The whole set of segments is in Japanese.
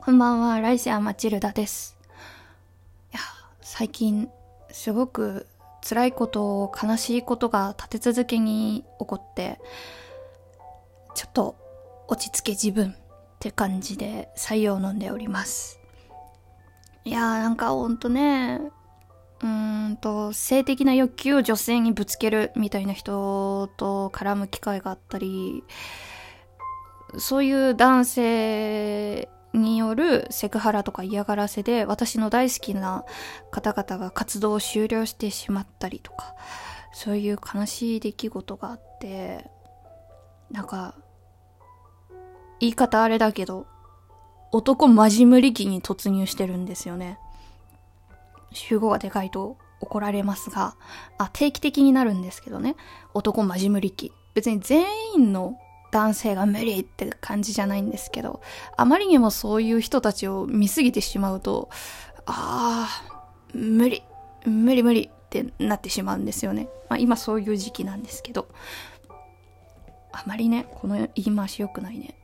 こんばんは、ライセア・マチルダです。いや、最近、すごく辛いことを、悲しいことが立て続けに起こって、ちょっと落ち着け自分って感じで採用を飲んでおります。いやーなんかほんとね、うーんと、性的な欲求を女性にぶつけるみたいな人と絡む機会があったり、そういう男性によるセクハラとか嫌がらせで私の大好きな方々が活動を終了してしまったりとかそういう悲しい出来事があってなんか言い方あれだけど男マジ無理期に突入してるんですよね。集合がでかいと怒られますがあ定期的になるんですけどね。男マジ無理期別に全員の男性が無理って感じじゃないんですけど、あまりにもそういう人たちを見すぎてしまうと、ああ、無理、無理無理ってなってしまうんですよね。まあ今そういう時期なんですけど、あまりね、この言い回し良くないね。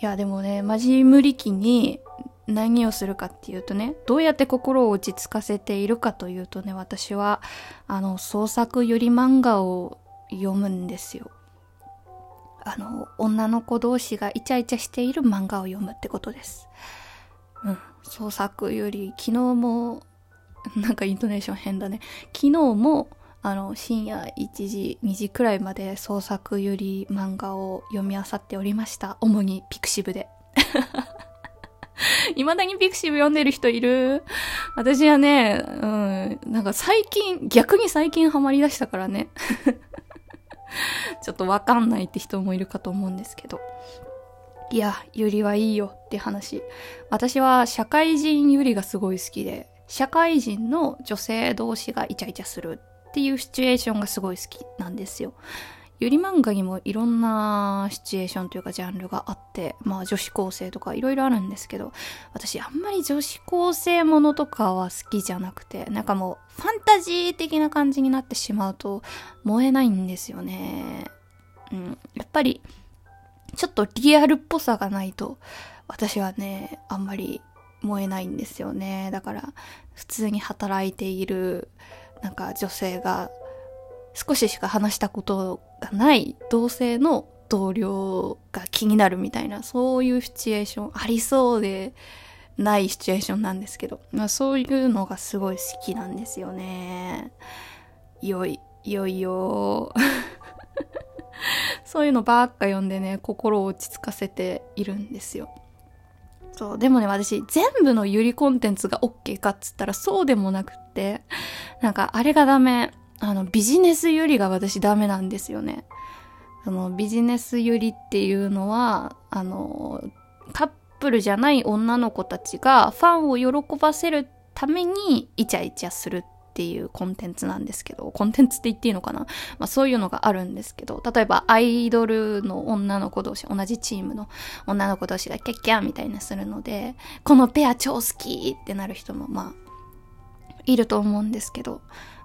いやでもね、マジ無理期に何をするかっていうとね、どうやって心を落ち着かせているかというとね、私は、あの、創作百合漫画を読むんですよ。あの、女の子同士がイチャイチャしている漫画を読むってことです。うん。創作百合、昨日も、なんかイントネーション変だね。昨日も、あの、深夜1時、2時くらいまで創作百合漫画を読み漁っておりました。主にピクシブで。未だにピクシブ読んでる人いる？私はね、うん、なんか最近、逆に最近ハマりだしたからね。ちょっとわかんないって人もいるかと思うんですけど。いや、ゆりはいいよって話。私は社会人ゆりがすごい好きで、社会人の女性同士がイチャイチャするっていうシチュエーションがすごい好きなんですよ。ゆり漫画にもいろんなシチュエーションというかジャンルがあって、まあ女子高生とかいろいろあるんですけど、私あんまり女子高生ものとかは好きじゃなくて、なんかもうファンタジー的な感じになってしまうと燃えないんですよね。うん。やっぱり、ちょっとリアルっぽさがないと、私はね、あんまり燃えないんですよね。だから、普通に働いている、なんか女性が少ししか話したことがない同性の同僚が気になるみたいな、そういうシチュエーションありそうでないシチュエーションなんですけど、まあそういうのがすごい好きなんですよね。よい、よいよそういうのばっか読んでね、心を落ち着かせているんですよ。そう。でもね、私、全部のゆりコンテンツが OK かっつったらそうでもなくって、なんか、あれがダメ。あの、ビジネスよりが私ダメなんですよね。その、ビジネスよりっていうのは、あの、カップルじゃない女の子たちがファンを喜ばせるためにイチャイチャするっていうコンテンツなんですけど、コンテンツって言っていいのかな？まあそういうのがあるんですけど、例えばアイドルの女の子同士、同じチームの女の子同士がキャッキャーみたいなするので、このペア超好きってなる人もまあ、いると思うんですけど、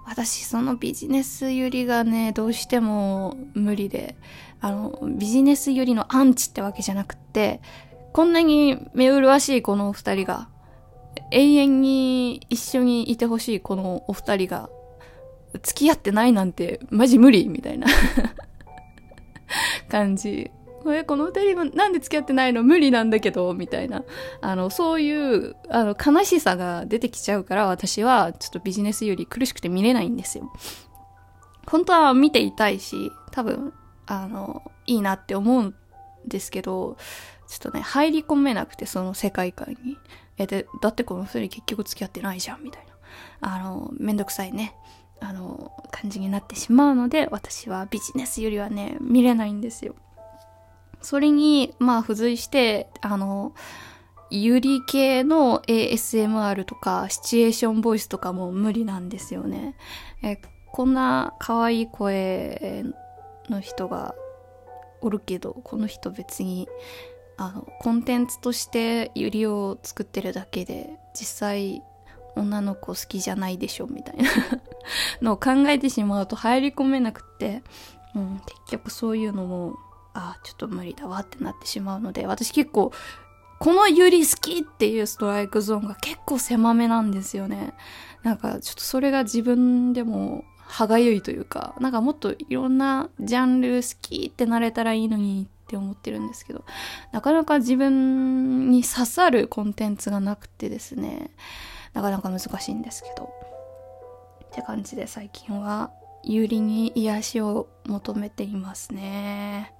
私そのビジネス寄りがね、どうしても無理で、あの、ビジネス寄りのアンチってわけじゃなくて、こんなに目麗しいこのお二人が、永遠に一緒にいてほしいこのお二人が、付き合ってないなんてマジ無理みたいな 感じえ、この二人もなんで付き合ってないの無理なんだけど、みたいな。あの、そういう、あの、悲しさが出てきちゃうから、私は、ちょっとビジネスより苦しくて見れないんですよ。本当は見ていたいし、多分、あの、いいなって思うんですけど、ちょっとね、入り込めなくて、その世界観に。え、で、だってこの二人結局付き合ってないじゃん、みたいな。あの、めんどくさいね。あの、感じになってしまうので、私はビジネスよりはね、見れないんですよ。それに、まあ、付随して、あの、ゆり系の ASMR とか、シチュエーションボイスとかも無理なんですよね。え、こんな可愛い声の人がおるけど、この人別に、あの、コンテンツとしてゆりを作ってるだけで、実際、女の子好きじゃないでしょ、みたいな のを考えてしまうと入り込めなくて、うん、結局そういうのもあちょっと無理だわってなってしまうので私結構このユリ好きっていうストライクゾーンが結構狭めなんですよね。なんかちょっとそれが自分でも歯がゆいというか、なんかもっといろんなジャンル好きってなれたらいいのにって思ってるんですけど、なかなか自分に刺さるコンテンツがなくてですね、なかなか難しいんですけど。って感じで最近は有利に癒しを求めていますね。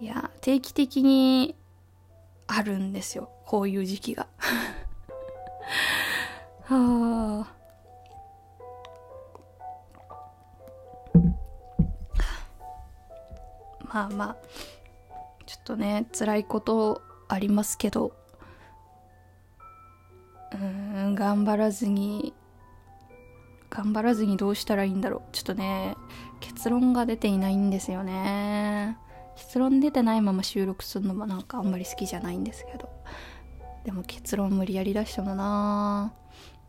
いや、定期的にあるんですよ。こういう時期が。はあ。まあまあ、っとね、辛いことありますけど、うーん、頑張らずに、頑張らずにどうしたらいいんだろう。ちょっとね、結論が出ていないんですよね。結論出てないまま収録するのもなんかあんまり好きじゃないんですけど。でも結論無理やり出してもな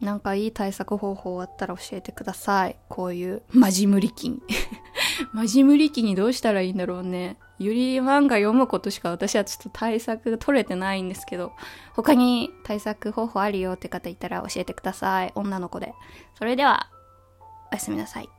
なんかいい対策方法あったら教えてください。こういうマジ無理期に。マジ無理期にどうしたらいいんだろうね。ゆり漫画読むことしか私はちょっと対策が取れてないんですけど、他に対策方法あるよって方いたら教えてください。女の子で。それでは、おやすみなさい。